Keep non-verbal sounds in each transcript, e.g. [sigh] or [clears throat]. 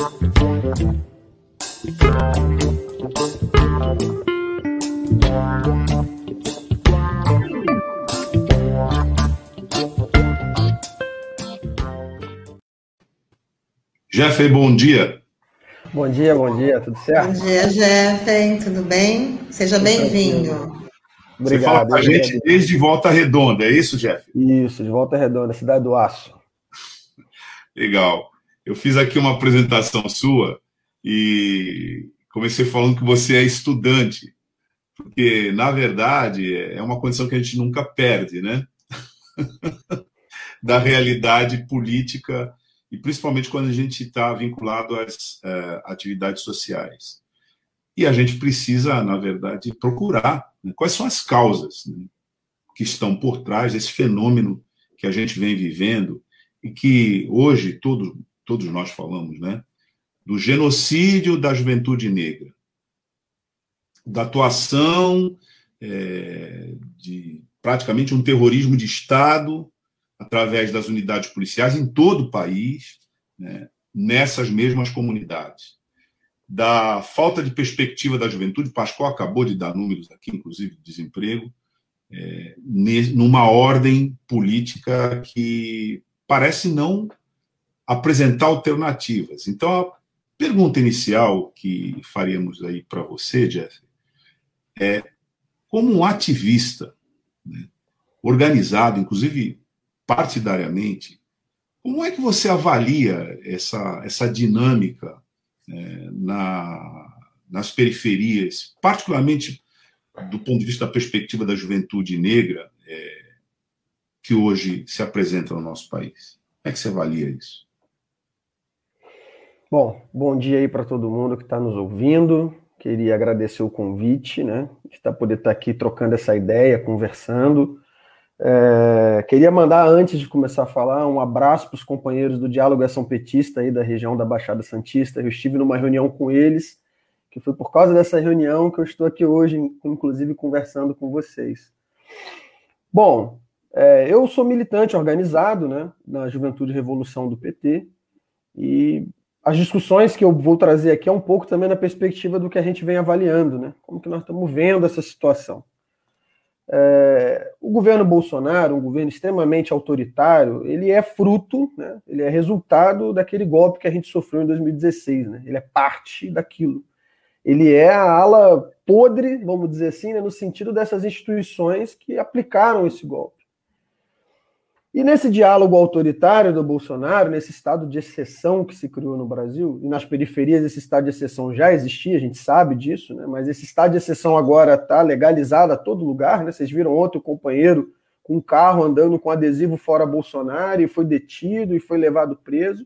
Jeff, bom dia. Bom dia, bom dia, tudo certo? Bom dia, Jeff, tudo bem? Seja bem-vindo. Obrigado. Você fala com a gente desde Volta Redonda, é isso, Jeff? Isso, de Volta Redonda, cidade do Aço. Legal. Eu fiz aqui uma apresentação sua e comecei falando que você é estudante, porque, na verdade, é uma condição que a gente nunca perde, né? [laughs] da realidade política e principalmente quando a gente está vinculado às uh, atividades sociais. E a gente precisa, na verdade, procurar né, quais são as causas né, que estão por trás desse fenômeno que a gente vem vivendo e que hoje todos, todos nós falamos, né, do genocídio da juventude negra, da atuação é, de praticamente um terrorismo de Estado através das unidades policiais em todo o país, né, nessas mesmas comunidades. Da falta de perspectiva da juventude, Pascoal acabou de dar números aqui, inclusive de desemprego, é, numa ordem política que parece não apresentar alternativas. Então, a pergunta inicial que faríamos aí para você, Jeff, é como um ativista né, organizado, inclusive partidariamente, como é que você avalia essa, essa dinâmica é, na, nas periferias, particularmente do ponto de vista da perspectiva da juventude negra é, que hoje se apresenta no nosso país? Como é que você avalia isso? Bom, bom dia aí para todo mundo que está nos ouvindo. Queria agradecer o convite, né? De poder estar tá aqui trocando essa ideia, conversando. É, queria mandar, antes de começar a falar, um abraço para os companheiros do Diálogo Ação Petista aí da região da Baixada Santista. Eu estive numa reunião com eles, que foi por causa dessa reunião que eu estou aqui hoje, inclusive conversando com vocês. Bom, é, eu sou militante organizado né, na Juventude Revolução do PT e as discussões que eu vou trazer aqui é um pouco também na perspectiva do que a gente vem avaliando, né? Como que nós estamos vendo essa situação. É, o governo Bolsonaro, um governo extremamente autoritário, ele é fruto, né, ele é resultado daquele golpe que a gente sofreu em 2016. Né, ele é parte daquilo. Ele é a ala podre, vamos dizer assim, né, no sentido dessas instituições que aplicaram esse golpe. E nesse diálogo autoritário do Bolsonaro, nesse estado de exceção que se criou no Brasil, e nas periferias esse estado de exceção já existia, a gente sabe disso, né? mas esse estado de exceção agora está legalizado a todo lugar. Né? Vocês viram ontem o companheiro com um carro andando com adesivo fora Bolsonaro e foi detido e foi levado preso.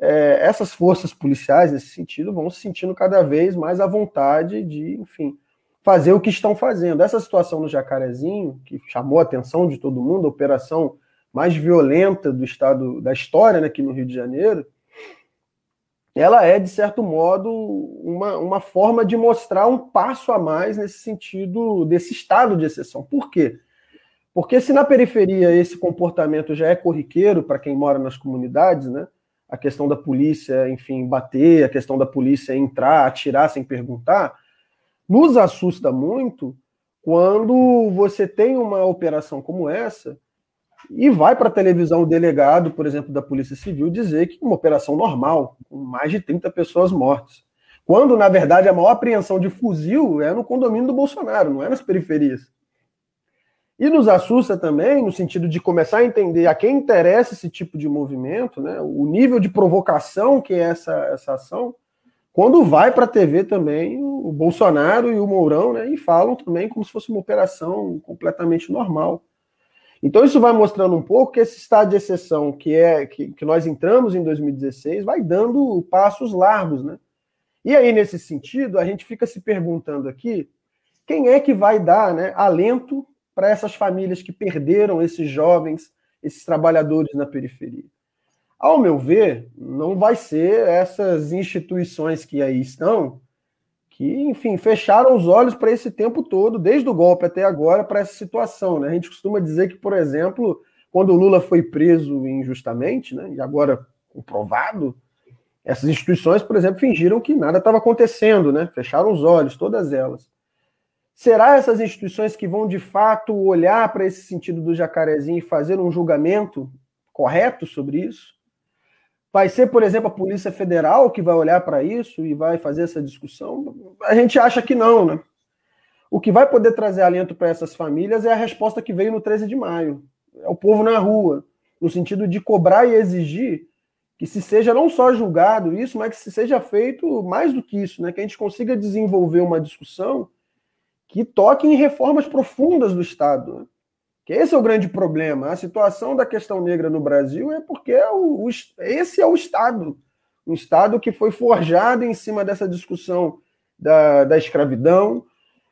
É, essas forças policiais, nesse sentido, vão se sentindo cada vez mais à vontade de, enfim, fazer o que estão fazendo. Essa situação no Jacarezinho, que chamou a atenção de todo mundo, a operação mais violenta do estado da história né, aqui no Rio de Janeiro, ela é, de certo modo, uma, uma forma de mostrar um passo a mais nesse sentido desse estado de exceção. Por quê? Porque se na periferia esse comportamento já é corriqueiro para quem mora nas comunidades, né? A questão da polícia, enfim, bater, a questão da polícia entrar, atirar sem perguntar, nos assusta muito quando você tem uma operação como essa e vai para a televisão o delegado, por exemplo, da Polícia Civil, dizer que uma operação normal, com mais de 30 pessoas mortas. Quando, na verdade, a maior apreensão de fuzil é no condomínio do Bolsonaro, não é nas periferias. E nos assusta também, no sentido de começar a entender a quem interessa esse tipo de movimento, né, o nível de provocação que é essa, essa ação, quando vai para a TV também o Bolsonaro e o Mourão né, e falam também como se fosse uma operação completamente normal. Então isso vai mostrando um pouco que esse estado de exceção que é que, que nós entramos em 2016 vai dando passos largos, né? E aí nesse sentido a gente fica se perguntando aqui quem é que vai dar, né, alento para essas famílias que perderam esses jovens, esses trabalhadores na periferia. Ao meu ver, não vai ser essas instituições que aí estão que, enfim, fecharam os olhos para esse tempo todo, desde o golpe até agora, para essa situação. Né? A gente costuma dizer que, por exemplo, quando o Lula foi preso injustamente, né, e agora comprovado, Essas instituições, por exemplo, fingiram que nada estava acontecendo, né? Fecharam os olhos, todas elas. Será essas instituições que vão de fato olhar para esse sentido do jacarezinho e fazer um julgamento correto sobre isso? Vai ser, por exemplo, a Polícia Federal que vai olhar para isso e vai fazer essa discussão? A gente acha que não, né? O que vai poder trazer alento para essas famílias é a resposta que veio no 13 de maio. É o povo na rua, no sentido de cobrar e exigir que se seja não só julgado isso, mas que se seja feito mais do que isso, né? Que a gente consiga desenvolver uma discussão que toque em reformas profundas do Estado. Né? Que esse é o grande problema. A situação da questão negra no Brasil é porque é o, o, esse é o Estado. Um Estado que foi forjado em cima dessa discussão da, da escravidão,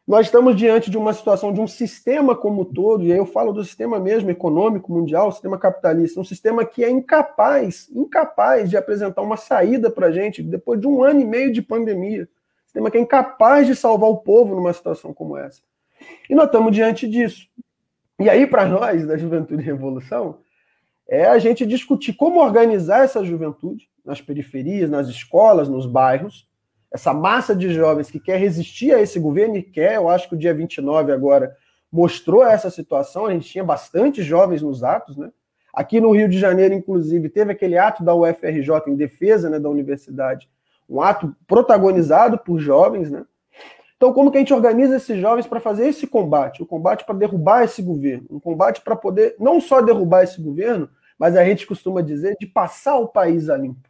nós estamos diante de uma situação de um sistema como todo, e aí eu falo do sistema mesmo econômico mundial, sistema capitalista, um sistema que é incapaz, incapaz de apresentar uma saída para a gente depois de um ano e meio de pandemia. Um sistema que é incapaz de salvar o povo numa situação como essa. E nós estamos diante disso. E aí, para nós, da Juventude Revolução, é a gente discutir como organizar essa juventude nas periferias, nas escolas, nos bairros, essa massa de jovens que quer resistir a esse governo e quer, eu acho que o dia 29 agora mostrou essa situação, a gente tinha bastante jovens nos atos, né? Aqui no Rio de Janeiro, inclusive, teve aquele ato da UFRJ em defesa né, da universidade, um ato protagonizado por jovens, né? Então, como que a gente organiza esses jovens para fazer esse combate? O combate para derrubar esse governo, um combate para poder não só derrubar esse governo, mas a gente costuma dizer de passar o país a limpo.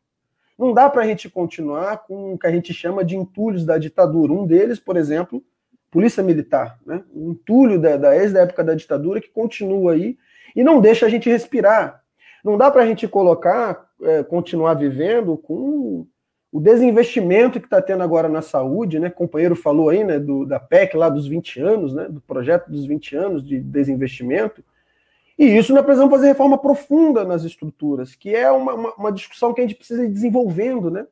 Não dá para a gente continuar com o que a gente chama de entulhos da ditadura. Um deles, por exemplo, polícia militar, né? um entulho da, da ex da época da ditadura que continua aí e não deixa a gente respirar. Não dá para a gente colocar, é, continuar vivendo com o desinvestimento que está tendo agora na saúde, né? O companheiro falou aí, né, do, da PEC lá dos 20 anos, né, do projeto dos 20 anos de desinvestimento. E isso nós precisamos fazer reforma profunda nas estruturas, que é uma, uma, uma discussão que a gente precisa ir desenvolvendo, né?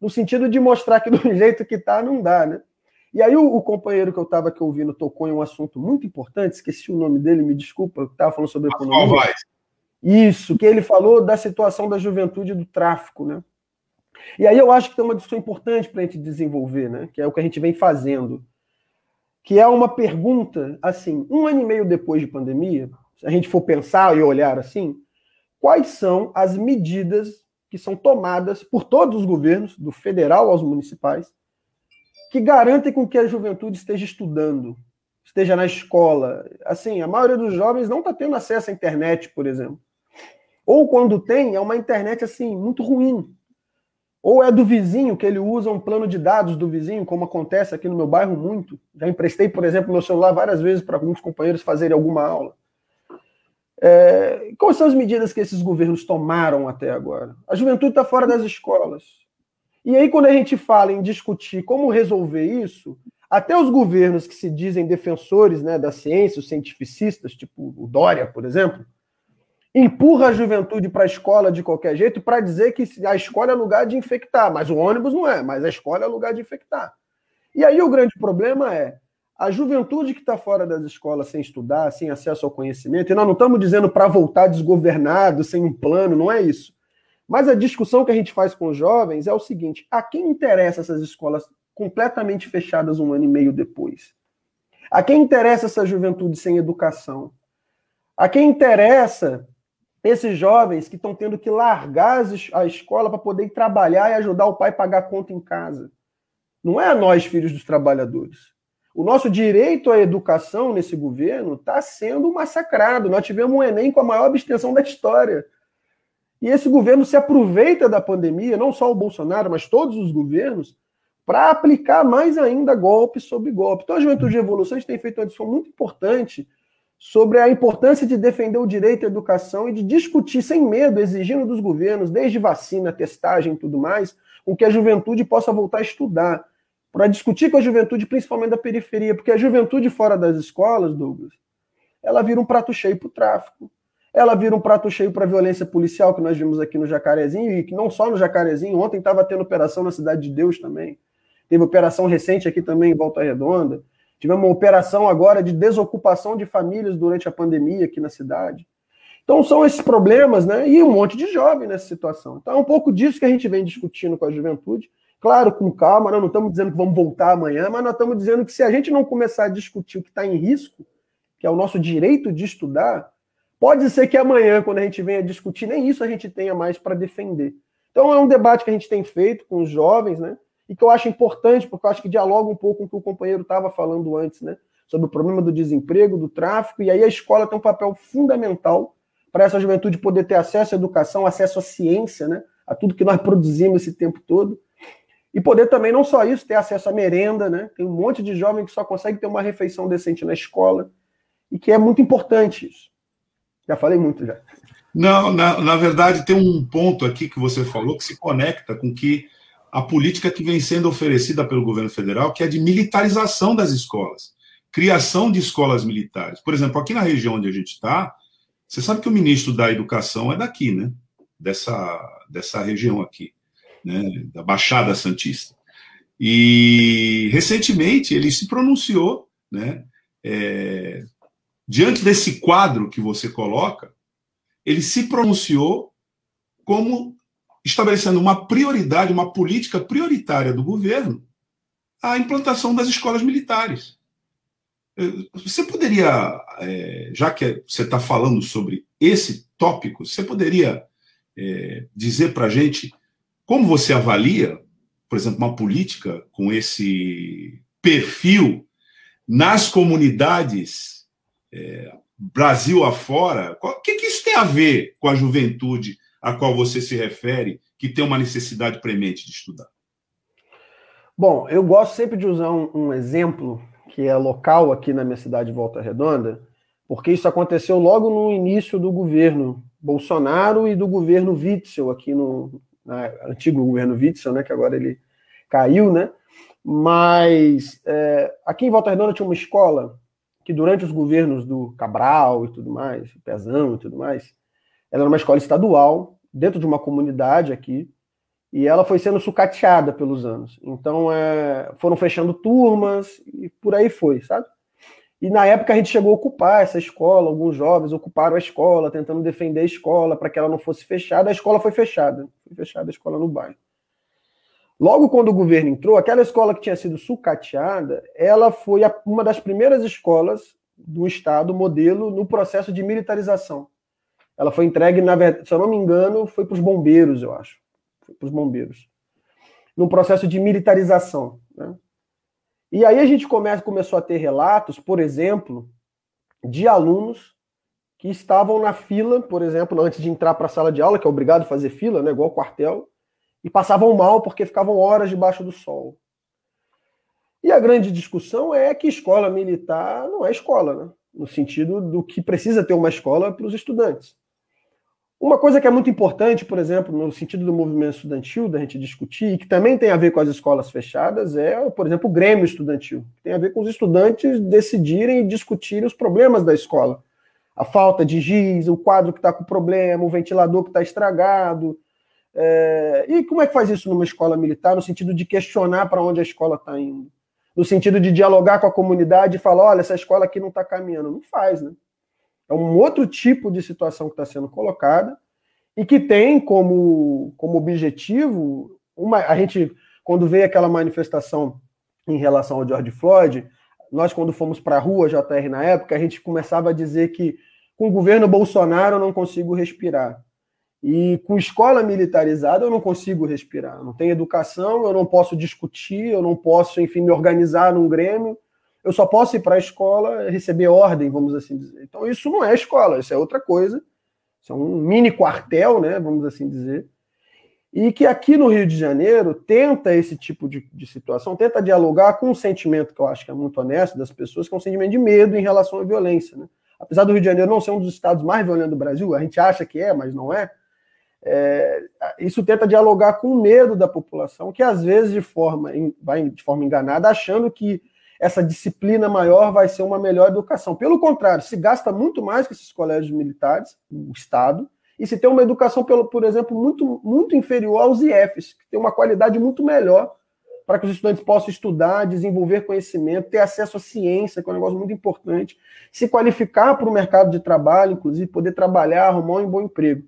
No sentido de mostrar que do [laughs] jeito que está, não dá, né? E aí o, o companheiro que eu estava aqui ouvindo tocou em um assunto muito importante, esqueci o nome dele, me desculpa, estava falando sobre economia. Isso, que ele falou da situação da juventude do tráfico, né? E aí eu acho que tem uma discussão importante para a gente desenvolver, né? Que é o que a gente vem fazendo. Que é uma pergunta, assim, um ano e meio depois de pandemia, se a gente for pensar e olhar assim, quais são as medidas que são tomadas por todos os governos, do federal aos municipais, que garantem com que a juventude esteja estudando, esteja na escola. Assim, a maioria dos jovens não está tendo acesso à internet, por exemplo. Ou quando tem, é uma internet assim muito ruim. Ou é do vizinho que ele usa um plano de dados do vizinho, como acontece aqui no meu bairro muito. Já emprestei, por exemplo, meu celular várias vezes para alguns companheiros fazerem alguma aula. É, quais são as medidas que esses governos tomaram até agora? A juventude está fora das escolas. E aí, quando a gente fala em discutir como resolver isso, até os governos que se dizem defensores né, da ciência, os cientificistas, tipo o Dória, por exemplo, empurra a juventude para a escola de qualquer jeito para dizer que a escola é lugar de infectar, mas o ônibus não é, mas a escola é lugar de infectar. E aí o grande problema é a juventude que está fora das escolas sem estudar, sem acesso ao conhecimento, e nós não estamos dizendo para voltar desgovernado, sem um plano, não é isso. Mas a discussão que a gente faz com os jovens é o seguinte: a quem interessa essas escolas completamente fechadas um ano e meio depois? A quem interessa essa juventude sem educação? A quem interessa esses jovens que estão tendo que largar a escola para poder trabalhar e ajudar o pai a pagar a conta em casa? Não é a nós, filhos dos trabalhadores. O nosso direito à educação nesse governo está sendo massacrado. Nós tivemos um Enem com a maior abstenção da história. E esse governo se aproveita da pandemia, não só o Bolsonaro, mas todos os governos, para aplicar mais ainda golpe sobre golpe. Então, a Juventude de Evolução tem feito uma discussão muito importante sobre a importância de defender o direito à educação e de discutir sem medo, exigindo dos governos, desde vacina, testagem e tudo mais, com que a juventude possa voltar a estudar. Para discutir com a juventude, principalmente da periferia, porque a juventude fora das escolas, Douglas, ela vira um prato cheio para o tráfico, ela vira um prato cheio para a violência policial que nós vimos aqui no Jacarezinho, e que não só no Jacarezinho, ontem estava tendo operação na Cidade de Deus também, teve operação recente aqui também em Volta Redonda, tivemos uma operação agora de desocupação de famílias durante a pandemia aqui na cidade. Então são esses problemas, né? E um monte de jovem nessa situação. Então é um pouco disso que a gente vem discutindo com a juventude. Claro, com calma, nós não estamos dizendo que vamos voltar amanhã, mas nós estamos dizendo que se a gente não começar a discutir o que está em risco, que é o nosso direito de estudar, pode ser que amanhã, quando a gente venha discutir, nem isso a gente tenha mais para defender. Então é um debate que a gente tem feito com os jovens, né? E que eu acho importante, porque eu acho que dialoga um pouco com o que o companheiro estava falando antes, né? Sobre o problema do desemprego, do tráfico, e aí a escola tem um papel fundamental para essa juventude poder ter acesso à educação, acesso à ciência, né? A tudo que nós [laughs] produzimos esse tempo todo. E poder também, não só isso, ter acesso à merenda, né? Tem um monte de jovem que só consegue ter uma refeição decente na escola, e que é muito importante isso. Já falei muito já. Não, na, na verdade, tem um ponto aqui que você falou que se conecta com que a política que vem sendo oferecida pelo governo federal, que é de militarização das escolas, criação de escolas militares. Por exemplo, aqui na região onde a gente está, você sabe que o ministro da Educação é daqui, né? Dessa, dessa região aqui né, da Baixada Santista. E recentemente ele se pronunciou, né, é, diante desse quadro que você coloca, ele se pronunciou como estabelecendo uma prioridade, uma política prioritária do governo, a implantação das escolas militares. É, você poderia, é, já que você está falando sobre esse tópico, você poderia é, dizer para a gente como você avalia, por exemplo, uma política com esse perfil nas comunidades é, Brasil afora? O que, que isso tem a ver com a juventude a qual você se refere, que tem uma necessidade premente de estudar? Bom, eu gosto sempre de usar um, um exemplo que é local aqui na minha cidade de Volta Redonda, porque isso aconteceu logo no início do governo Bolsonaro e do governo Witzel aqui no, antigo governo Witzel, né, que agora ele caiu, né? Mas é, aqui em Volta Redonda tinha uma escola que durante os governos do Cabral e tudo mais, Pezão e tudo mais, ela era uma escola estadual dentro de uma comunidade aqui e ela foi sendo sucateada pelos anos. Então é, foram fechando turmas e por aí foi, sabe? E na época a gente chegou a ocupar essa escola, alguns jovens ocuparam a escola, tentando defender a escola para que ela não fosse fechada. A escola foi fechada, foi fechada a escola no bairro. Logo quando o governo entrou, aquela escola que tinha sido sucateada, ela foi uma das primeiras escolas do Estado modelo no processo de militarização. Ela foi entregue, na verdade, se eu não me engano, foi para os bombeiros, eu acho. Foi para os bombeiros. Num processo de militarização. Né? E aí a gente começa, começou a ter relatos, por exemplo, de alunos que estavam na fila, por exemplo, antes de entrar para a sala de aula, que é obrigado a fazer fila, né, igual quartel, e passavam mal porque ficavam horas debaixo do sol. E a grande discussão é que escola militar não é escola, né? no sentido do que precisa ter uma escola para os estudantes. Uma coisa que é muito importante, por exemplo, no sentido do movimento estudantil, da gente discutir, e que também tem a ver com as escolas fechadas, é, por exemplo, o Grêmio Estudantil. Tem a ver com os estudantes decidirem e discutirem os problemas da escola. A falta de giz, o quadro que está com problema, o ventilador que está estragado. É... E como é que faz isso numa escola militar, no sentido de questionar para onde a escola está indo? No sentido de dialogar com a comunidade e falar: olha, essa escola aqui não está caminhando. Não faz, né? É um outro tipo de situação que está sendo colocada e que tem como, como objetivo uma, a gente quando veio aquela manifestação em relação ao George Floyd, nós quando fomos para a rua, JR na época, a gente começava a dizer que com o governo Bolsonaro eu não consigo respirar. E com escola militarizada eu não consigo respirar. Não tem educação, eu não posso discutir, eu não posso, enfim, me organizar num grêmio eu só posso ir para a escola receber ordem, vamos assim dizer. Então, isso não é escola, isso é outra coisa. Isso é um mini quartel, né, vamos assim dizer. E que aqui no Rio de Janeiro tenta esse tipo de, de situação, tenta dialogar com um sentimento que eu acho que é muito honesto das pessoas, que é um sentimento de medo em relação à violência. Né? Apesar do Rio de Janeiro não ser um dos estados mais violentos do Brasil, a gente acha que é, mas não é. É, isso tenta dialogar com o medo da população, que às vezes de forma, vai de forma enganada, achando que essa disciplina maior vai ser uma melhor educação. Pelo contrário, se gasta muito mais que esses colégios militares, o Estado, e se tem uma educação, pelo, por exemplo, muito, muito inferior aos IFs, que tem uma qualidade muito melhor para que os estudantes possam estudar, desenvolver conhecimento, ter acesso à ciência, que é um negócio muito importante, se qualificar para o mercado de trabalho, inclusive poder trabalhar, arrumar um bom emprego.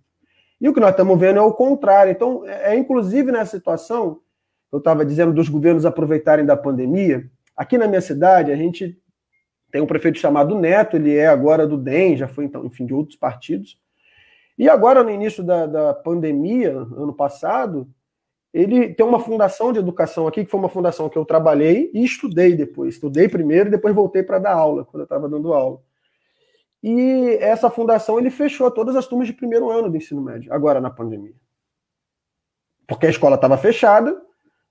E o que nós estamos vendo é o contrário. Então, é, é inclusive nessa situação, eu estava dizendo dos governos aproveitarem da pandemia, aqui na minha cidade, a gente tem um prefeito chamado Neto, ele é agora do DEM, já foi, então, enfim, de outros partidos. E agora, no início da, da pandemia, ano passado, ele tem uma fundação de educação aqui, que foi uma fundação que eu trabalhei e estudei depois. Estudei primeiro e depois voltei para dar aula, quando eu estava dando aula. E essa fundação ele fechou todas as turmas de primeiro ano do ensino médio, agora na pandemia. Porque a escola estava fechada,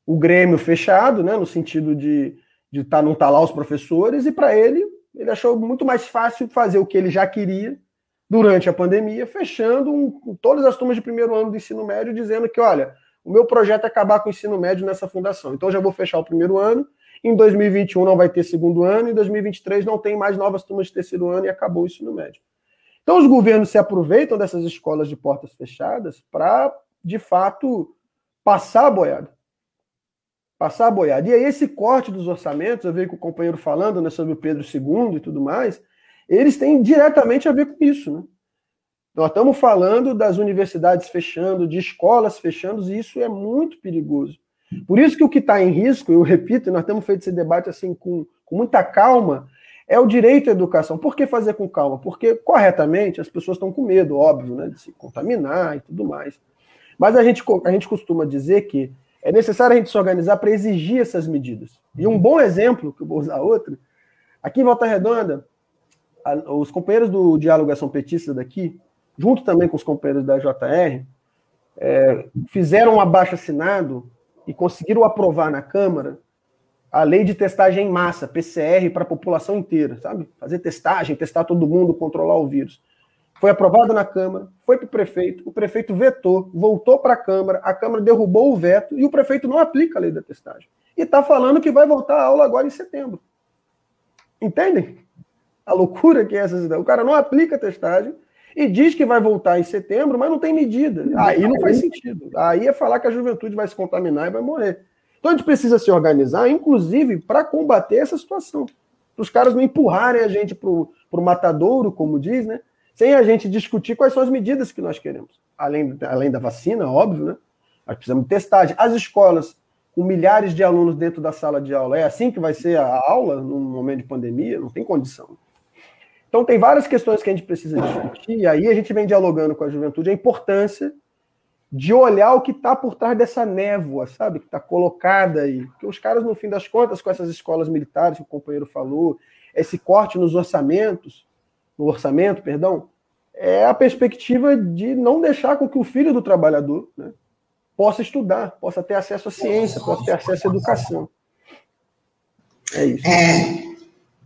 o Grêmio fechado, né, no sentido de, de tá, não estar tá lá os professores, e para ele, ele achou muito mais fácil fazer o que ele já queria durante a pandemia, fechando um, todas as turmas de primeiro ano do ensino médio, dizendo que, olha, o meu projeto é acabar com o ensino médio nessa fundação. Então já vou fechar o primeiro ano. Em 2021 não vai ter segundo ano, em 2023 não tem mais novas turmas de terceiro ano e acabou o ensino médio. Então os governos se aproveitam dessas escolas de portas fechadas para, de fato, passar a boiada. Passar a boiada. E aí esse corte dos orçamentos, eu vejo com o companheiro falando né, sobre o Pedro II e tudo mais, eles têm diretamente a ver com isso, né? Nós estamos falando das universidades fechando, de escolas fechando, e isso é muito perigoso. Por isso que o que está em risco, eu repito, nós temos feito esse debate assim com, com muita calma, é o direito à educação. Por que fazer com calma? Porque, corretamente, as pessoas estão com medo, óbvio, né, de se contaminar e tudo mais. Mas a gente, a gente costuma dizer que é necessário a gente se organizar para exigir essas medidas. E um bom exemplo, que eu vou usar outro, aqui em Volta Redonda, os companheiros do Dialogação Petista daqui, junto também com os companheiros da JR, é, fizeram um abaixo assinado e conseguiram aprovar na Câmara a lei de testagem em massa, PCR, para a população inteira, sabe? Fazer testagem, testar todo mundo, controlar o vírus. Foi aprovado na Câmara, foi para o prefeito, o prefeito vetou, voltou para a Câmara, a Câmara derrubou o veto e o prefeito não aplica a lei da testagem. E está falando que vai voltar a aula agora em setembro. Entendem? A loucura que é essa cidade. O cara não aplica a testagem e diz que vai voltar em setembro, mas não tem medida. Aí não faz sentido. Aí é falar que a juventude vai se contaminar e vai morrer. Então a gente precisa se organizar, inclusive, para combater essa situação. Para os caras não empurrarem a gente para o matadouro, como diz, né? Sem a gente discutir quais são as medidas que nós queremos. Além, além da vacina, óbvio, né? Nós precisamos de testagem. As escolas com milhares de alunos dentro da sala de aula, é assim que vai ser a aula num momento de pandemia? Não tem condição. Então, tem várias questões que a gente precisa discutir, e aí a gente vem dialogando com a juventude a importância de olhar o que está por trás dessa névoa, sabe? Que está colocada aí. Porque os caras, no fim das contas, com essas escolas militares que o companheiro falou, esse corte nos orçamentos, no orçamento, perdão, é a perspectiva de não deixar com que o filho do trabalhador né, possa estudar, possa ter acesso à ciência, possa ter acesso à educação. É isso. É,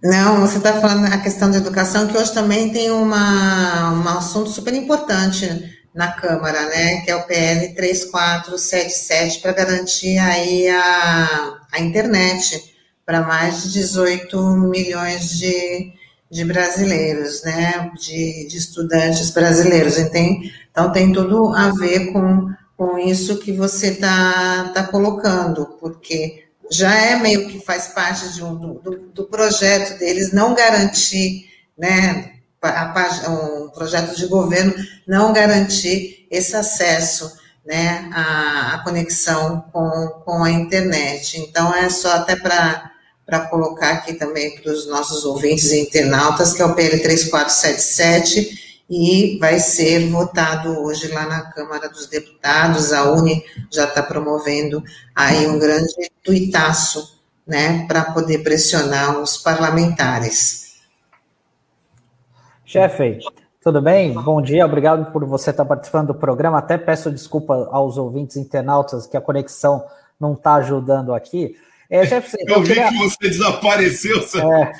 não, você está falando a questão da educação, que hoje também tem uma, um assunto super importante na Câmara, né, que é o PL 3477, para garantir aí a, a internet para mais de 18 milhões de, de brasileiros, né, de, de estudantes brasileiros. Então, então, tem tudo a ver com, com isso que você está tá colocando, porque já é meio que faz parte de um, do, do projeto deles não garantir, né, a, um projeto de governo não garantir esse acesso, né, à, à conexão com, com a internet. Então, é só até para para colocar aqui também para os nossos ouvintes e internautas, que é o PL 3477, e vai ser votado hoje lá na Câmara dos Deputados. A UNE já está promovendo aí um grande tuitaço, né, para poder pressionar os parlamentares. Chefe, tudo bem? Bom dia, obrigado por você estar participando do programa. Até peço desculpa aos ouvintes internautas que a conexão não está ajudando aqui. É, chefe, eu, eu vi queria... que você desapareceu. É.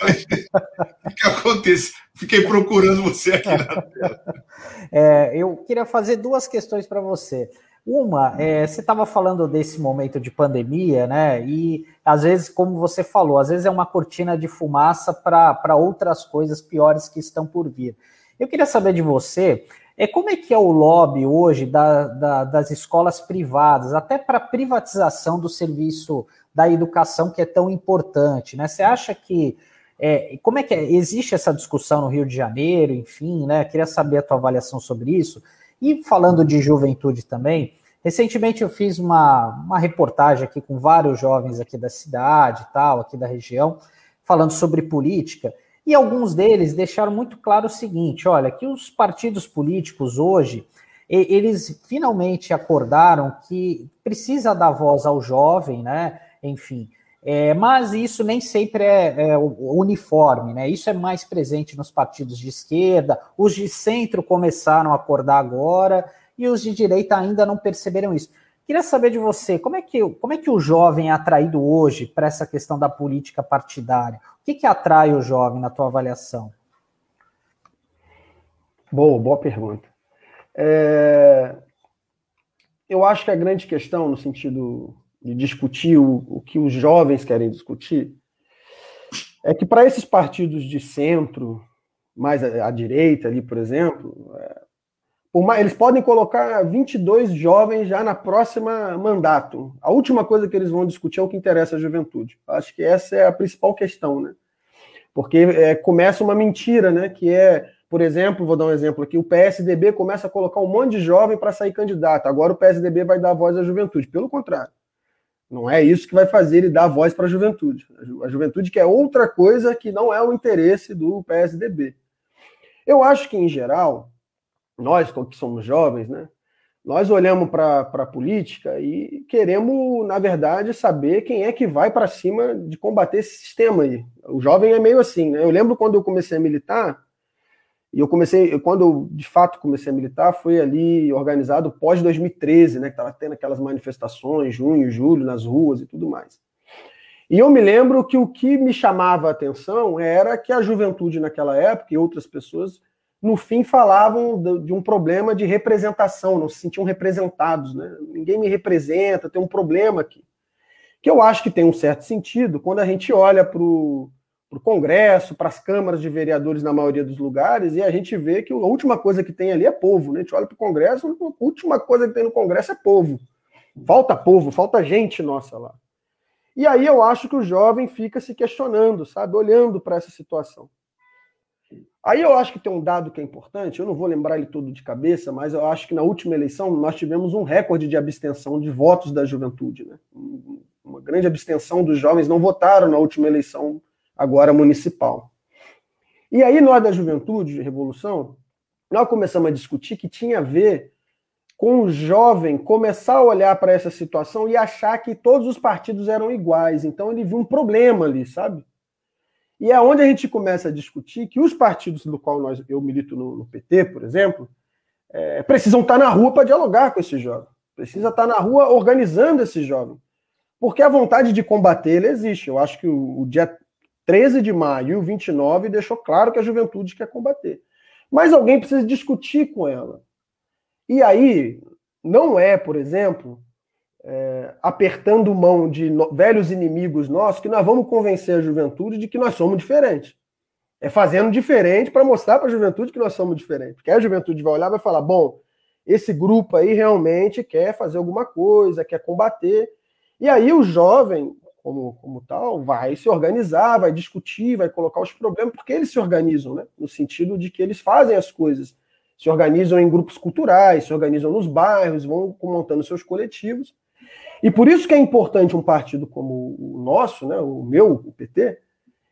o que aconteceu? Fiquei procurando você aqui na tela. [laughs] É, eu queria fazer duas questões para você. Uma, é, você estava falando desse momento de pandemia, né? E às vezes, como você falou, às vezes é uma cortina de fumaça para outras coisas piores que estão por vir. Eu queria saber de você É como é que é o lobby hoje da, da, das escolas privadas, até para privatização do serviço da educação que é tão importante, né? Você acha que é, como é que é? existe essa discussão no Rio de Janeiro, enfim, né? Queria saber a tua avaliação sobre isso. E falando de juventude também, recentemente eu fiz uma, uma reportagem aqui com vários jovens aqui da cidade tal, aqui da região, falando sobre política. E alguns deles deixaram muito claro o seguinte: olha, que os partidos políticos hoje eles finalmente acordaram que precisa dar voz ao jovem, né? Enfim, é, mas isso nem sempre é, é, uniforme, né? Isso é mais presente nos partidos de esquerda, os de centro começaram a acordar agora e os de direita ainda não perceberam isso. Queria saber de você, como é que, como é que o jovem é atraído hoje para essa questão da política partidária? O que, que atrai o jovem na tua avaliação? Boa, boa pergunta. É... Eu acho que a grande questão, no sentido de discutir o, o que os jovens querem discutir, é que para esses partidos de centro, mais à, à direita ali, por exemplo, é, mais, eles podem colocar 22 jovens já na próxima mandato. A última coisa que eles vão discutir é o que interessa à juventude. Acho que essa é a principal questão, né? Porque é, começa uma mentira, né? Que é, por exemplo, vou dar um exemplo aqui: o PSDB começa a colocar um monte de jovem para sair candidato. Agora o PSDB vai dar voz à juventude. Pelo contrário. Não é isso que vai fazer ele dar voz para a juventude. A juventude quer outra coisa que não é o interesse do PSDB. Eu acho que, em geral, nós que somos jovens, né, nós olhamos para a política e queremos, na verdade, saber quem é que vai para cima de combater esse sistema aí. O jovem é meio assim, né? Eu lembro quando eu comecei a militar, e eu comecei, quando eu de fato comecei a militar, foi ali organizado pós 2013, né? Que estava tendo aquelas manifestações, junho, julho, nas ruas e tudo mais. E eu me lembro que o que me chamava a atenção era que a juventude naquela época e outras pessoas no fim falavam de um problema de representação, não se sentiam representados, né? Ninguém me representa, tem um problema aqui. Que eu acho que tem um certo sentido quando a gente olha para o Congresso, para as câmaras de vereadores na maioria dos lugares, e a gente vê que a última coisa que tem ali é povo. Né? A gente olha para o Congresso, a última coisa que tem no Congresso é povo. Falta povo, falta gente nossa lá. E aí eu acho que o jovem fica se questionando, sabe, olhando para essa situação. Aí eu acho que tem um dado que é importante, eu não vou lembrar ele todo de cabeça, mas eu acho que na última eleição nós tivemos um recorde de abstenção de votos da juventude. Né? Uma grande abstenção dos jovens não votaram na última eleição, agora municipal. E aí nós da juventude, de revolução, nós começamos a discutir que tinha a ver com o jovem começar a olhar para essa situação e achar que todos os partidos eram iguais. Então ele viu um problema ali, sabe? E é onde a gente começa a discutir que os partidos do qual nós, eu milito no, no PT, por exemplo, é, precisam estar na rua para dialogar com esse jovem. Precisa estar na rua organizando esse jovem. Porque a vontade de combater ele existe. Eu acho que o, o dia 13 de maio e o 29 deixou claro que a juventude quer combater. Mas alguém precisa discutir com ela. E aí, não é, por exemplo, é, apertando mão de no, velhos inimigos nossos, que nós vamos convencer a juventude de que nós somos diferentes. É fazendo diferente para mostrar para a juventude que nós somos diferentes. Porque a juventude vai olhar e vai falar: bom, esse grupo aí realmente quer fazer alguma coisa, quer combater. E aí o jovem, como, como tal, vai se organizar, vai discutir, vai colocar os problemas, porque eles se organizam, né? No sentido de que eles fazem as coisas. Se organizam em grupos culturais, se organizam nos bairros, vão montando seus coletivos e por isso que é importante um partido como o nosso, né, o meu, o PT,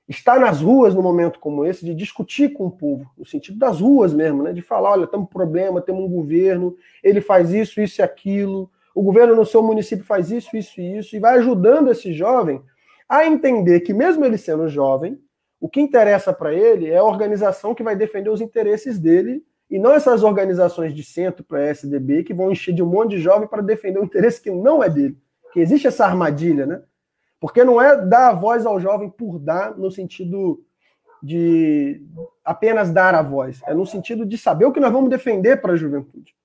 estar nas ruas no momento como esse, de discutir com o povo, no sentido das ruas mesmo, né, de falar, olha, temos um problema, temos um governo, ele faz isso, isso e aquilo, o governo no seu município faz isso, isso e isso, e vai ajudando esse jovem a entender que mesmo ele sendo jovem, o que interessa para ele é a organização que vai defender os interesses dele e não essas organizações de centro para SDB que vão encher de um monte de jovem para defender um interesse que não é dele. Que existe essa armadilha, né? Porque não é dar a voz ao jovem por dar, no sentido de apenas dar a voz, é no sentido de saber o que nós vamos defender para a juventude.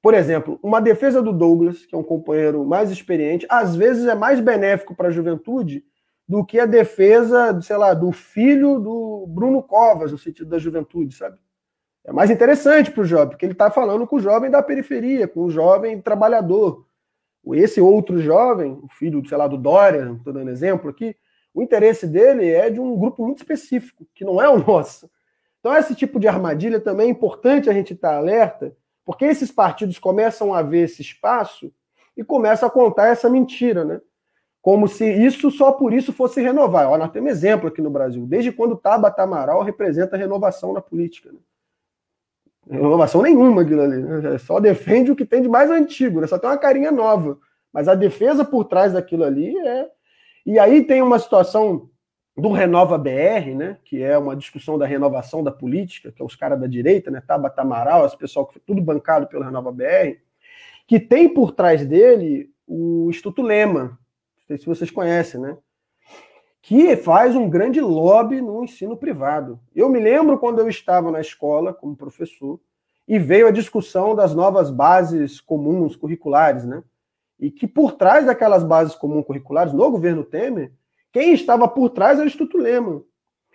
Por exemplo, uma defesa do Douglas, que é um companheiro mais experiente, às vezes é mais benéfico para a juventude do que a defesa, sei lá, do filho do Bruno Covas, no sentido da juventude, sabe? É mais interessante para o jovem, porque ele está falando com o jovem da periferia, com o jovem trabalhador. Esse outro jovem, o filho, sei lá, do Dória, estou dando exemplo aqui, o interesse dele é de um grupo muito específico, que não é o [laughs] nosso. Então, esse tipo de armadilha também é importante a gente estar tá alerta, porque esses partidos começam a ver esse espaço e começam a contar essa mentira, né? Como se isso só por isso fosse renovar. Ó, nós temos exemplo aqui no Brasil. Desde quando Tabata Amaral representa renovação na política. Né? Renovação nenhuma aquilo ali. Né? Só defende o que tem de mais antigo, né? só tem uma carinha nova. Mas a defesa por trás daquilo ali é. E aí tem uma situação do Renova BR, né? Que é uma discussão da renovação da política, que é os caras da direita, né? Tabata Amaral, esse pessoal que foi tudo bancado pelo Renova BR, que tem por trás dele o Instituto Lema. Não sei se vocês conhecem, né? que faz um grande lobby no ensino privado. Eu me lembro quando eu estava na escola como professor e veio a discussão das novas bases comuns curriculares, né? E que por trás daquelas bases comuns curriculares, no governo Temer, quem estava por trás era o Instituto Lema.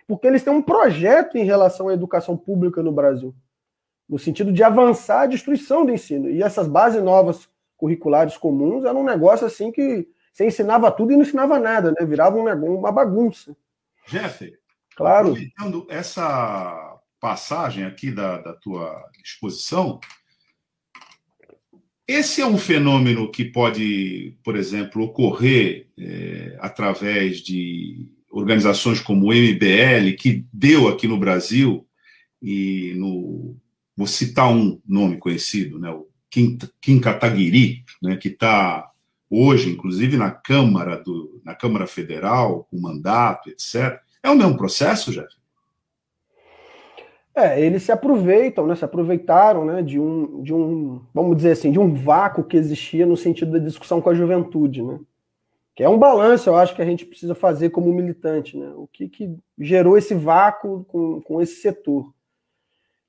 Porque eles têm um projeto em relação à educação pública no Brasil, no sentido de avançar a destruição do ensino. E essas bases novas curriculares comuns eram um negócio assim que você ensinava tudo e não ensinava nada, né? Virava um, uma bagunça. Jeff, claro. aproveitando essa passagem aqui da, da tua exposição, esse é um fenômeno que pode, por exemplo, ocorrer é, através de organizações como o MBL, que deu aqui no Brasil, e no, vou citar um nome conhecido, né, o Kim, Kim Kataguiri, né, que está hoje, inclusive na Câmara, do, na Câmara Federal, com mandato, etc. É o mesmo processo, Jeff? É, eles se aproveitam, né, se aproveitaram né, de, um, de um, vamos dizer assim, de um vácuo que existia no sentido da discussão com a juventude, né? Que é um balanço, eu acho, que a gente precisa fazer como militante, né? O que, que gerou esse vácuo com, com esse setor.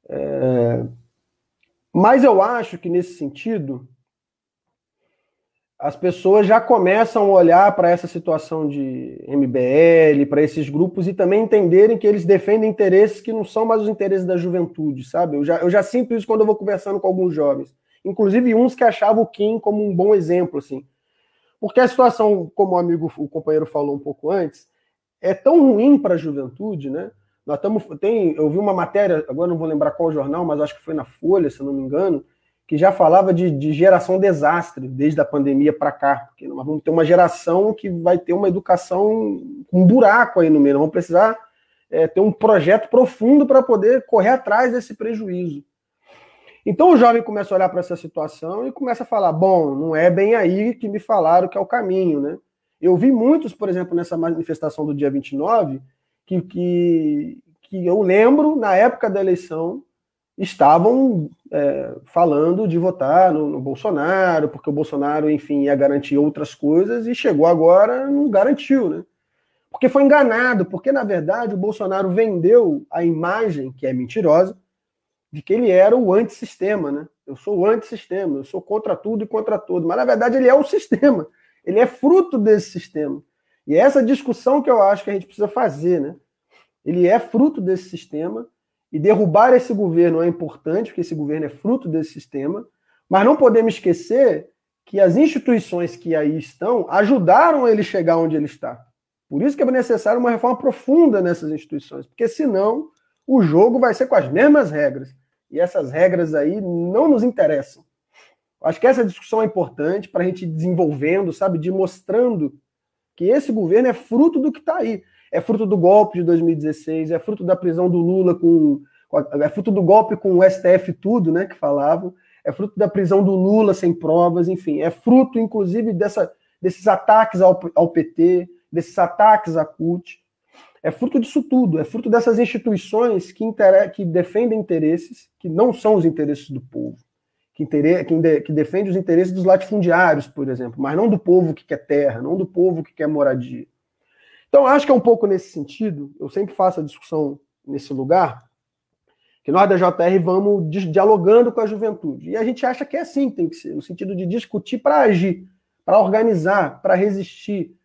É... Mas eu acho que, nesse sentido, as pessoas já começam a olhar para essa situação de MBL, para esses grupos e também entenderem que eles defendem interesses que não são mais os interesses da juventude, sabe? Eu já, eu já sinto isso quando eu vou conversando com alguns jovens, inclusive uns que achavam o Kim como um bom exemplo, assim. Porque a situação, como o amigo, o companheiro falou um pouco antes, é tão ruim para a juventude, né? Nós estamos, tem, eu vi uma matéria, agora não vou lembrar qual jornal, mas acho que foi na Folha, se não me engano, que já falava de, de geração desastre desde a pandemia para cá, porque nós vamos ter uma geração que vai ter uma educação com um buraco aí no meio, nós vamos precisar é, ter um projeto profundo para poder correr atrás desse prejuízo. Então o jovem começa a olhar para essa situação e começa a falar: bom, não é bem aí que me falaram que é o caminho, né? Eu vi muitos, por exemplo, nessa manifestação do dia 29, que, que, que eu lembro, na época da eleição, estavam é, falando de votar no, no, Bolsonaro, porque o Bolsonaro, enfim, ia garantir outras coisas e chegou agora, não garantiu, né? Porque foi enganado, porque na verdade o Bolsonaro vendeu a imagem, que é mentirosa, de que ele era o antissistema, né? Eu sou o antissistema, eu sou contra tudo e contra todo, mas na verdade ele é o sistema, ele é fruto desse sistema. E é essa discussão que eu acho que a gente precisa fazer, né? Ele é fruto desse sistema, e derrubar esse governo é importante, porque esse governo é fruto desse sistema, mas não podemos esquecer que as instituições que aí estão ajudaram ele chegar onde ele está. Por isso que é necessário uma reforma profunda nessas instituições, porque senão o jogo vai ser com as mesmas regras. E essas regras aí não nos interessam. Acho que essa discussão é importante para a gente ir desenvolvendo, sabe, de mostrando que esse governo é fruto do que está aí é fruto do golpe de 2016, é fruto da prisão do Lula com, é fruto do golpe com o STF tudo, né, que falavam, é fruto da prisão do Lula sem provas, enfim, é fruto inclusive dessa, desses ataques ao, ao PT, desses ataques à CUT, é fruto disso tudo, é fruto dessas instituições que, inter... que defendem interesses que não são os interesses do povo, que, inter... que, de... que defendem os interesses dos latifundiários, por exemplo, mas não do povo que quer terra, não do povo que quer moradia. Então, acho que é um pouco nesse sentido, eu sempre faço a discussão nesse lugar, que nós da JR vamos dialogando com a juventude. E a gente acha que é assim tem que ser, no sentido de discutir para agir, para organizar, para resistir.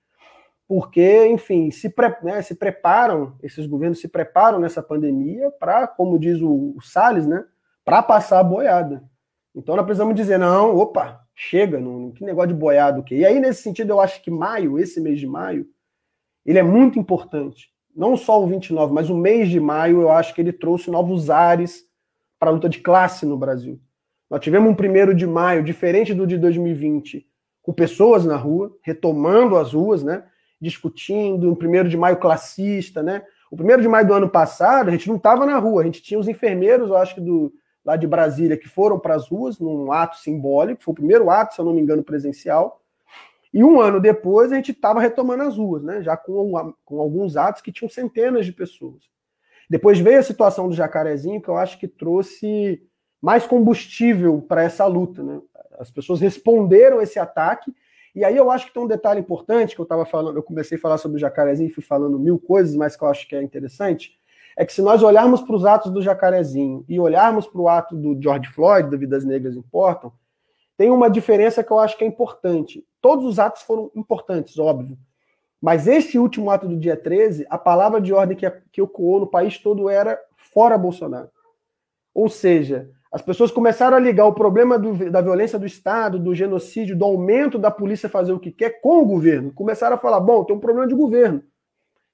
porque, enfim, se, pre, né, se preparam, esses governos se preparam nessa pandemia para, como diz o, o Salles, né, para passar a boiada. Então nós precisamos dizer, não, opa, chega, não, que negócio de boiado que. E aí, nesse sentido, eu acho que maio, esse mês de maio, ele é muito importante. Não só o 29, mas o mês de maio, eu acho que ele trouxe novos ares para a luta de classe no Brasil. Nós tivemos um primeiro de maio diferente do de 2020, com pessoas na rua, retomando as ruas, né? Discutindo, um primeiro de maio classista, né? O primeiro de maio do ano passado, a gente não estava na rua, a gente tinha os enfermeiros, eu acho que do, lá de Brasília, que foram para as ruas num ato simbólico, foi o primeiro ato, se eu não me engano, presencial. E um ano depois a gente estava retomando as ruas, né? já com, com alguns atos que tinham centenas de pessoas. Depois veio a situação do Jacarezinho, que eu acho que trouxe mais combustível para essa luta. Né? As pessoas responderam esse ataque. E aí eu acho que tem um detalhe importante que eu estava falando, eu comecei a falar sobre o Jacarezinho e fui falando mil coisas, mas que eu acho que é interessante é que se nós olharmos para os atos do Jacarezinho e olharmos para o ato do George Floyd, do Vidas Negras Importam, tem uma diferença que eu acho que é importante. Todos os atos foram importantes, óbvio. Mas esse último ato do dia 13, a palavra de ordem que, que no país todo era fora Bolsonaro. Ou seja, as pessoas começaram a ligar o problema do, da violência do Estado, do genocídio, do aumento da polícia fazer o que quer com o governo. Começaram a falar: bom, tem um problema de governo.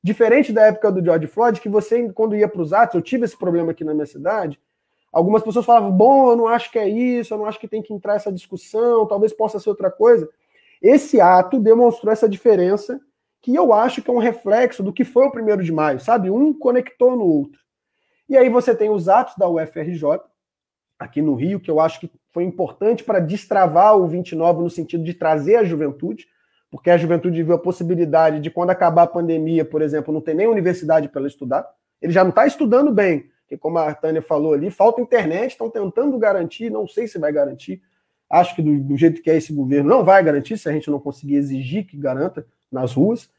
Diferente da época do George Floyd, que você, quando ia para os atos, eu tive esse problema aqui na minha cidade, algumas pessoas falavam, bom, eu não acho que é isso, eu não acho que tem que entrar essa discussão, talvez possa ser outra coisa. Esse ato demonstrou essa diferença, que eu acho que é um reflexo do que foi o primeiro de maio, sabe? Um conectou no outro. E aí você tem os atos da UFRJ, aqui no Rio, que eu acho que foi importante para destravar o 29 no sentido de trazer a juventude porque a juventude viu a possibilidade de, quando acabar a pandemia, por exemplo, não ter nem universidade para ela estudar. Ele já não está estudando bem, porque, como a Tânia falou ali, falta internet, estão tentando garantir, não sei se vai garantir. Acho que do, do, jeito que é esse governo, não vai garantir se a gente não conseguir exigir que garanta nas ruas.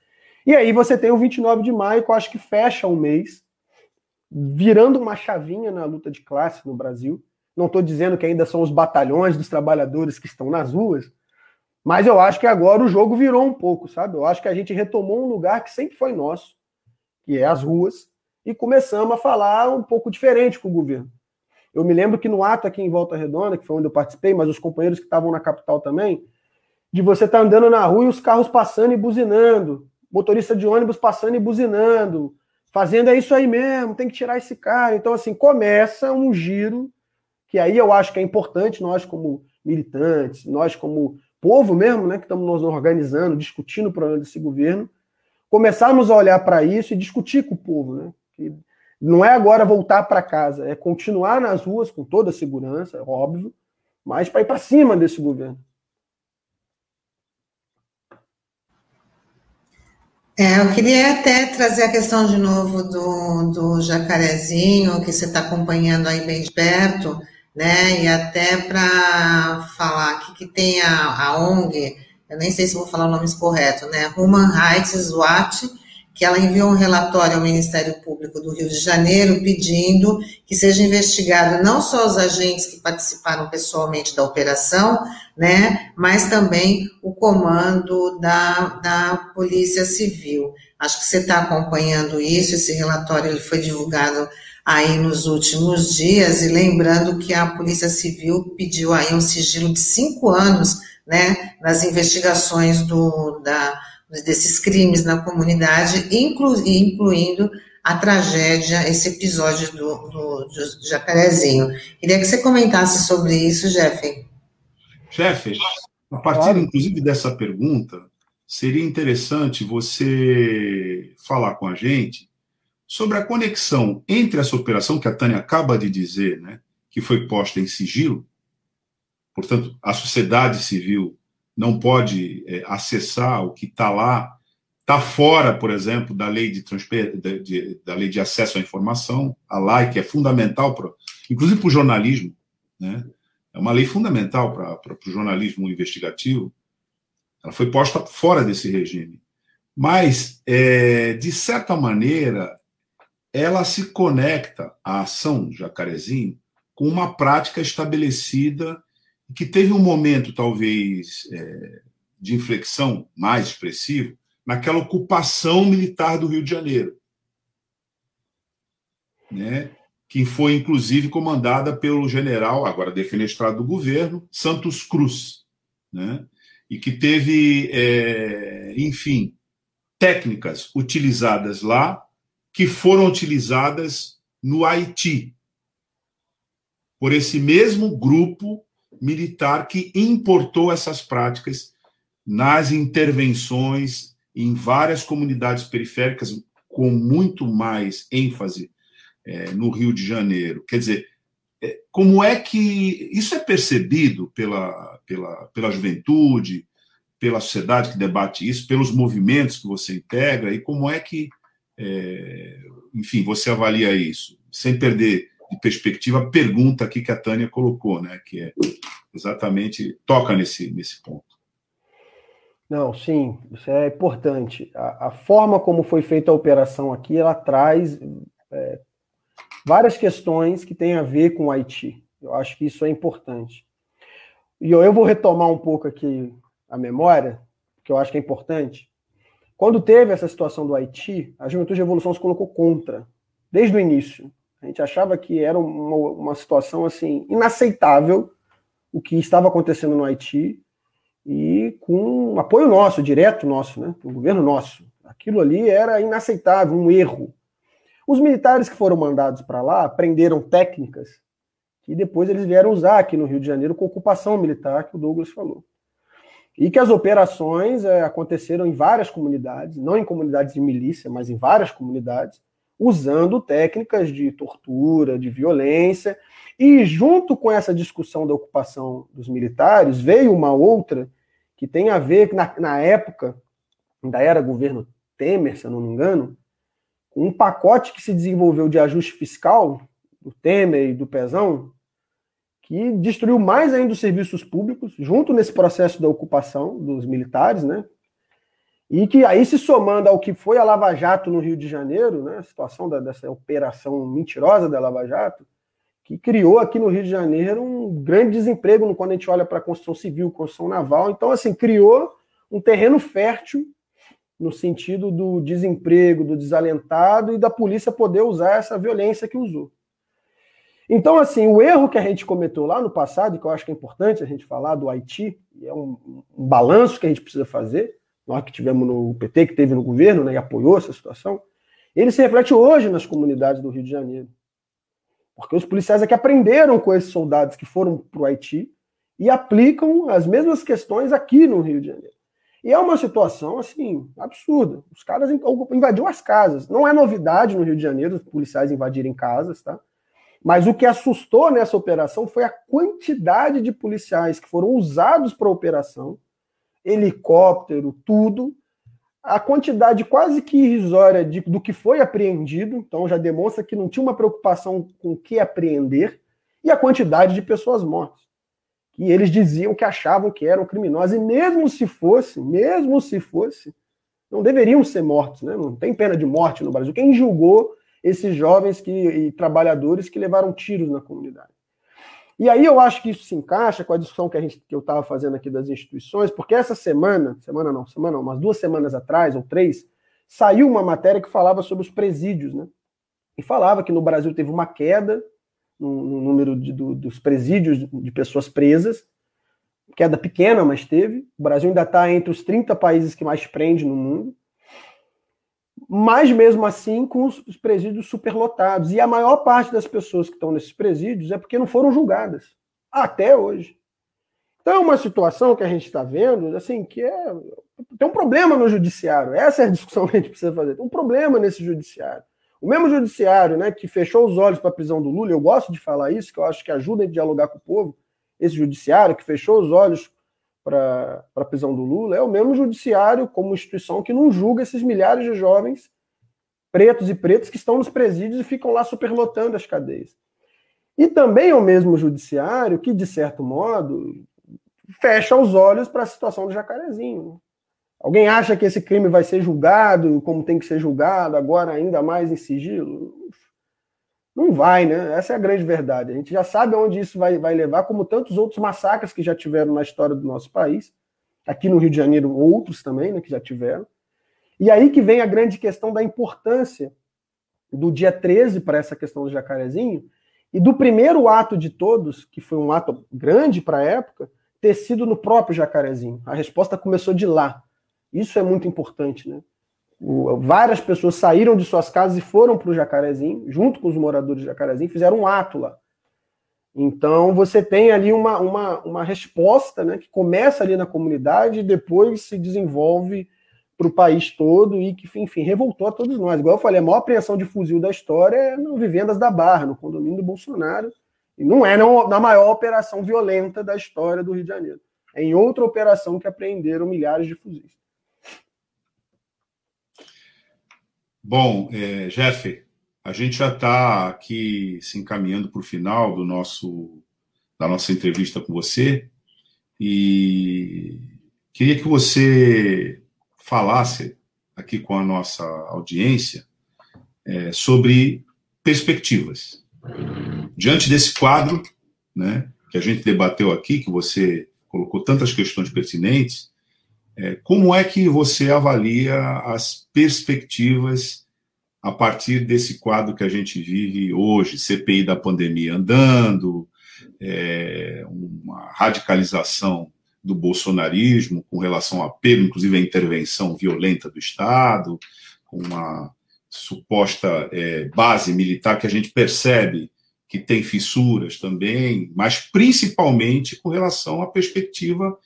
E aí você tem o 29 de maio, que eu acho que fecha um mês, virando uma chavinha na luta de classe no Brasil. Não estou dizendo que ainda são os batalhões dos trabalhadores que estão nas ruas, mas eu acho que agora o jogo virou um pouco, sabe? Eu acho que a gente retomou um lugar que sempre foi nosso, que é as ruas, e começamos a falar um pouco diferente com o governo. Eu me lembro que no ato aqui em Volta Redonda, que foi onde eu participei, mas os companheiros que estavam na capital também, de você estar tá andando na rua e os carros passando e buzinando, motorista de ônibus passando e buzinando, fazendo é isso aí mesmo, tem que tirar esse cara. Então, assim, começa um giro que aí eu acho que é importante, nós como militantes, nós como povo mesmo, né, que estamos nos organizando, discutindo o problema desse governo, começarmos a olhar para isso e discutir com o povo, né? Não é agora voltar para casa, é continuar nas ruas com toda a segurança, óbvio, mas para ir para cima desse governo. É, eu queria até trazer a questão de novo do, do jacarezinho, que você está acompanhando aí bem de perto né? E até para falar aqui que tem a, a ONG, eu nem sei se vou falar o nome correto, né? Human Rights Watch, que ela enviou um relatório ao Ministério Público do Rio de Janeiro pedindo que seja investigado não só os agentes que participaram pessoalmente da operação, né, mas também o comando da, da Polícia Civil. Acho que você está acompanhando isso, esse relatório ele foi divulgado aí nos últimos dias, e lembrando que a Polícia Civil pediu aí um sigilo de cinco anos, né, nas investigações do, da, desses crimes na comunidade, inclu, incluindo a tragédia, esse episódio do, do, do Jacarezinho. Queria que você comentasse sobre isso, Jeff. Jeff, a partir, claro. inclusive, dessa pergunta, seria interessante você falar com a gente sobre a conexão entre essa operação que a Tânia acaba de dizer, né, que foi posta em sigilo, portanto, a sociedade civil não pode é, acessar o que está lá, está fora, por exemplo, da lei de, de, de, da lei de acesso à informação, a lei que é fundamental, pra, inclusive para o jornalismo, né, é uma lei fundamental para o jornalismo investigativo, ela foi posta fora desse regime. Mas, é, de certa maneira, ela se conecta, a ação Jacarezinho, com uma prática estabelecida que teve um momento, talvez, é, de inflexão mais expressivo, naquela ocupação militar do Rio de Janeiro, né? que foi inclusive comandada pelo general, agora defenestrado do governo, Santos Cruz, né? e que teve, é, enfim, técnicas utilizadas lá que foram utilizadas no Haiti por esse mesmo grupo militar que importou essas práticas nas intervenções em várias comunidades periféricas, com muito mais ênfase é, no Rio de Janeiro. Quer dizer, é, como é que isso é percebido pela, pela, pela juventude, pela sociedade que debate isso, pelos movimentos que você integra, e como é que, é, enfim, você avalia isso, sem perder de perspectiva pergunta aqui que a Tânia colocou, né, que é exatamente toca nesse, nesse ponto. Não, sim, isso é importante. A, a forma como foi feita a operação aqui, ela traz é, várias questões que têm a ver com o Haiti. Eu acho que isso é importante. E eu, eu vou retomar um pouco aqui a memória, que eu acho que é importante. Quando teve essa situação do Haiti, a Juventude de Revolução se colocou contra, desde o início. A gente achava que era uma, uma situação assim inaceitável o que estava acontecendo no Haiti e com apoio nosso, direto nosso, né, do governo nosso. Aquilo ali era inaceitável, um erro. Os militares que foram mandados para lá aprenderam técnicas que depois eles vieram usar aqui no Rio de Janeiro com ocupação militar, que o Douglas falou. E que as operações é, aconteceram em várias comunidades, não em comunidades de milícia, mas em várias comunidades, usando técnicas de tortura, de violência. E junto com essa discussão da ocupação dos militares, veio uma outra que tem a ver, na, na época, ainda era governo Temer, se eu não me engano, um pacote que se desenvolveu de ajuste fiscal, do Temer e do Pezão, que destruiu mais ainda os serviços públicos, junto nesse processo da ocupação dos militares, né? E que aí se somando ao que foi a Lava Jato no Rio de Janeiro, né, a situação da, dessa operação mentirosa da Lava Jato, que criou aqui no Rio de Janeiro um grande desemprego quando a gente olha para a construção civil, construção naval. Então, assim, criou um terreno fértil no sentido do desemprego, do desalentado e da polícia poder usar essa violência que usou. Então, assim, o erro que a gente cometeu lá no passado, e que eu acho que é importante a gente falar do Haiti, é um, um balanço que a gente precisa fazer, nós que tivemos no PT, que teve no governo, né, e apoiou essa situação, ele se reflete hoje nas comunidades do Rio de Janeiro. Porque os policiais aqui aprenderam com esses soldados que foram para o Haiti e aplicam as mesmas questões aqui no Rio de Janeiro. E é uma situação, assim, absurda. Os caras invadiram as casas. Não é novidade no Rio de Janeiro os policiais invadirem casas, tá? Mas o que assustou nessa operação foi a quantidade de policiais que foram usados para a operação helicóptero, tudo. A quantidade quase que irrisória de, do que foi apreendido, então já demonstra que não tinha uma preocupação com o que apreender, e a quantidade de pessoas mortas. E eles diziam que achavam que eram criminosos, e mesmo se fosse, mesmo se fosse, não deveriam ser mortos, né? não tem pena de morte no Brasil. Quem julgou esses jovens que, e trabalhadores que levaram tiros na comunidade? E aí eu acho que isso se encaixa com a discussão que, a gente, que eu estava fazendo aqui das instituições, porque essa semana, semana não, semana não, umas duas semanas atrás, ou três, saiu uma matéria que falava sobre os presídios, né? E falava que no Brasil teve uma queda no, no número de, do, dos presídios de pessoas presas, queda pequena, mas teve. O Brasil ainda está entre os 30 países que mais prende no mundo mas mesmo assim com os presídios superlotados. E a maior parte das pessoas que estão nesses presídios é porque não foram julgadas, até hoje. Então é uma situação que a gente está vendo, assim, que é. Tem um problema no judiciário. Essa é a discussão que a gente precisa fazer. Tem um problema nesse judiciário. O mesmo judiciário né, que fechou os olhos para a prisão do Lula, eu gosto de falar isso, que eu acho que ajuda a dialogar com o povo, esse judiciário que fechou os olhos para a prisão do Lula é o mesmo judiciário como instituição que não julga esses milhares de jovens pretos e pretos que estão nos presídios e ficam lá superlotando as cadeias. E também é o mesmo judiciário que, de certo modo, fecha os olhos para a situação do Jacarezinho. Alguém acha que esse crime vai ser julgado como tem que ser julgado, agora ainda mais em sigilo? Não vai, né? Essa é a grande verdade. A gente já sabe aonde isso vai, vai levar, como tantos outros massacres que já tiveram na história do nosso país. Aqui no Rio de Janeiro, outros também, né, que já tiveram. E aí que vem a grande questão da importância do dia 13 para essa questão do jacarezinho e do primeiro ato de todos, que foi um ato grande para a época, ter sido no próprio jacarezinho. A resposta começou de lá. Isso é muito importante, né? Várias pessoas saíram de suas casas e foram para o Jacarezinho, junto com os moradores de Jacarezinho, fizeram um ato lá. Então você tem ali uma, uma, uma resposta né, que começa ali na comunidade e depois se desenvolve para o país todo e que, enfim, revoltou a todos nós. Igual eu falei, a maior apreensão de fuzil da história é no Vivendas da Barra, no condomínio do Bolsonaro, e não é na maior operação violenta da história do Rio de Janeiro. É em outra operação que apreenderam milhares de fuzis. Bom, é, Jeff, a gente já está aqui se encaminhando para o final do nosso, da nossa entrevista com você e queria que você falasse aqui com a nossa audiência é, sobre perspectivas. Diante desse quadro, né, que a gente debateu aqui, que você colocou tantas questões pertinentes, como é que você avalia as perspectivas a partir desse quadro que a gente vive hoje, CPI da pandemia andando, é, uma radicalização do bolsonarismo com relação a apelo, inclusive a intervenção violenta do Estado, com uma suposta é, base militar que a gente percebe que tem fissuras também, mas principalmente com relação à perspectiva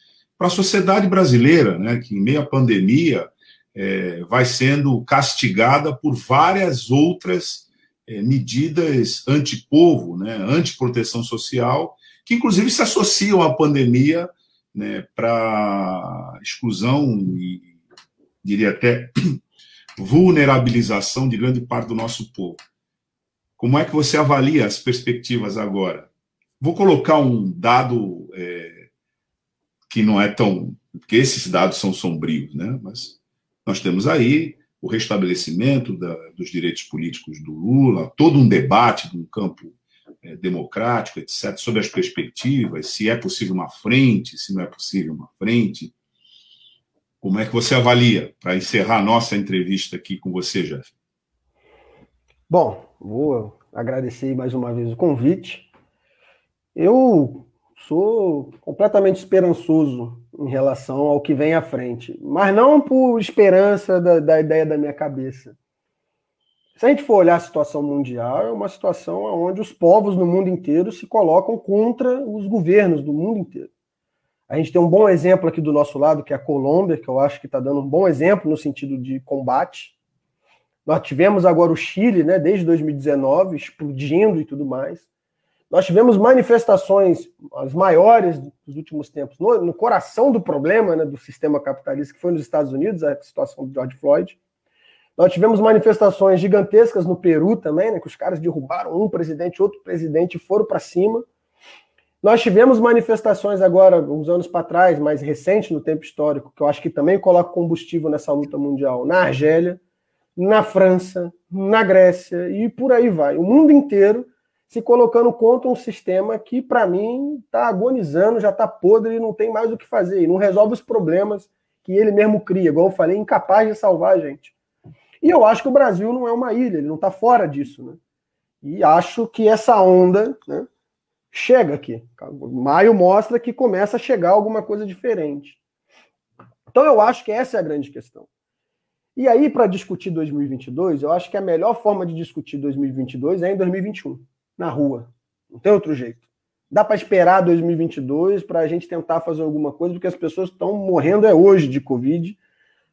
para a sociedade brasileira, né, que em meio à pandemia é, vai sendo castigada por várias outras é, medidas antipovo, né, antiproteção social, que inclusive se associam à pandemia né, para exclusão e diria até [clears throat] vulnerabilização de grande parte do nosso povo. Como é que você avalia as perspectivas agora? Vou colocar um dado é, que não é tão. porque esses dados são sombrios, né? Mas nós temos aí o restabelecimento da, dos direitos políticos do Lula, todo um debate no campo é, democrático, etc., sobre as perspectivas, se é possível uma frente, se não é possível uma frente. Como é que você avalia, para encerrar a nossa entrevista aqui com você, Jeff? Bom, vou agradecer mais uma vez o convite. Eu sou completamente esperançoso em relação ao que vem à frente, mas não por esperança da, da, ideia da minha cabeça. Se a gente for olhar a situação mundial, é uma situação onde os povos no mundo inteiro se colocam contra os governos do mundo inteiro. A gente tem um bom exemplo aqui do nosso lado, que é a Colômbia, que eu acho que está dando um bom exemplo no sentido de combate. Nós tivemos agora o Chile, né, desde 2019, explodindo e tudo mais. Nós tivemos manifestações, as maiores dos últimos tempos, no, no coração do problema né, do sistema capitalista, que foi nos Estados Unidos, a situação do George Floyd. Nós tivemos manifestações gigantescas no Peru também, né, que os caras derrubaram um presidente, outro presidente e foram para cima. Nós tivemos manifestações agora, uns anos para trás, mais recente no tempo histórico, que eu acho que também coloca combustível nessa luta mundial, na Argélia, na França, na Grécia e por aí vai. O mundo inteiro se colocando contra um sistema que, para mim, está agonizando, já está podre e não tem mais o que fazer, e não resolve os problemas que ele mesmo cria, igual eu falei, incapaz de salvar a gente. E eu acho que o Brasil não é uma ilha, ele não está fora disso. Né? E acho que essa onda né, chega aqui. Maio mostra que começa a chegar alguma coisa diferente. Então eu acho que essa é a grande questão. E aí, para discutir 2022, eu acho que a melhor forma de discutir 2022 é em 2021 na rua. Não tem outro jeito. Dá para esperar 2022 para a gente tentar fazer alguma coisa, porque as pessoas estão morrendo é hoje de Covid.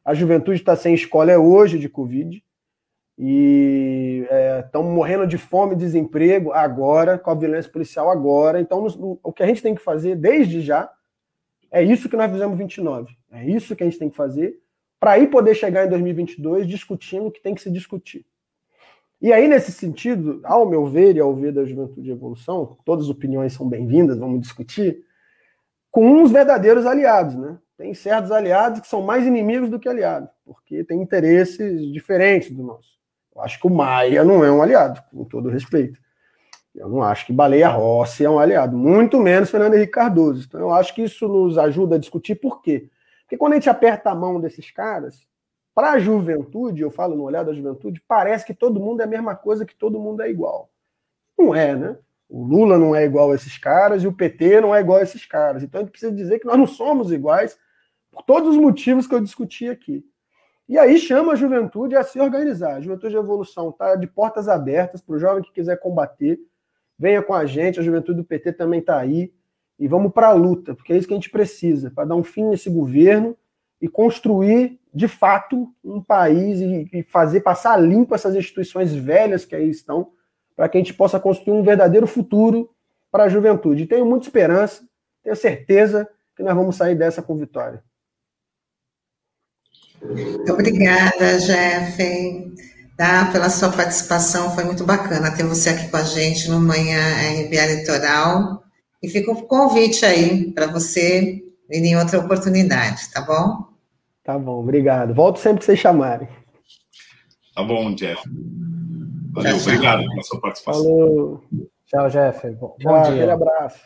A juventude está sem escola é hoje de Covid. E estão é, morrendo de fome e desemprego agora, com a violência policial agora. Então, no, o que a gente tem que fazer desde já é isso que nós fizemos 29. É isso que a gente tem que fazer para aí poder chegar em 2022 discutindo o que tem que se discutir. E aí, nesse sentido, ao meu ver e ao ver da Juventude Evolução, todas as opiniões são bem-vindas, vamos discutir, com uns verdadeiros aliados, né? Tem certos aliados que são mais inimigos do que aliados, porque tem interesses diferentes do nosso. Eu acho que o Maia não é um aliado, com todo respeito. Eu não acho que Baleia Rossi é um aliado, muito menos Fernando Henrique Cardoso. Então, eu acho que isso nos ajuda a discutir por quê. Porque quando a gente aperta a mão desses caras, para a juventude, eu falo no olhar da juventude, parece que todo mundo é a mesma coisa, que todo mundo é igual. Não é, né? O Lula não é igual a esses caras e o PT não é igual a esses caras. Então a gente precisa dizer que nós não somos iguais por todos os motivos que eu discuti aqui. E aí chama a juventude a se organizar. A Juventude de Evolução está de portas abertas para o jovem que quiser combater. Venha com a gente, a juventude do PT também está aí. E vamos para a luta, porque é isso que a gente precisa, para dar um fim nesse governo e construir, de fato, um país e, fazer passar limpo essas instituições velhas que aí estão, para que a gente possa construir um verdadeiro futuro para a juventude. tenho muita esperança, tenho certeza que nós vamos sair dessa com vitória. Obrigada, Jeff, tá, pela sua participação. Foi muito bacana ter você aqui com a gente no Manhã RBA Litoral. E fica o convite aí para você vir em outra oportunidade, tá bom? Tá bom, obrigado. Volto sempre que vocês chamarem. Tá bom, Jeff. Valeu, obrigado pela sua participação. Falou. Tchau, Jeff. Bom, tchau, dia. Um abraço.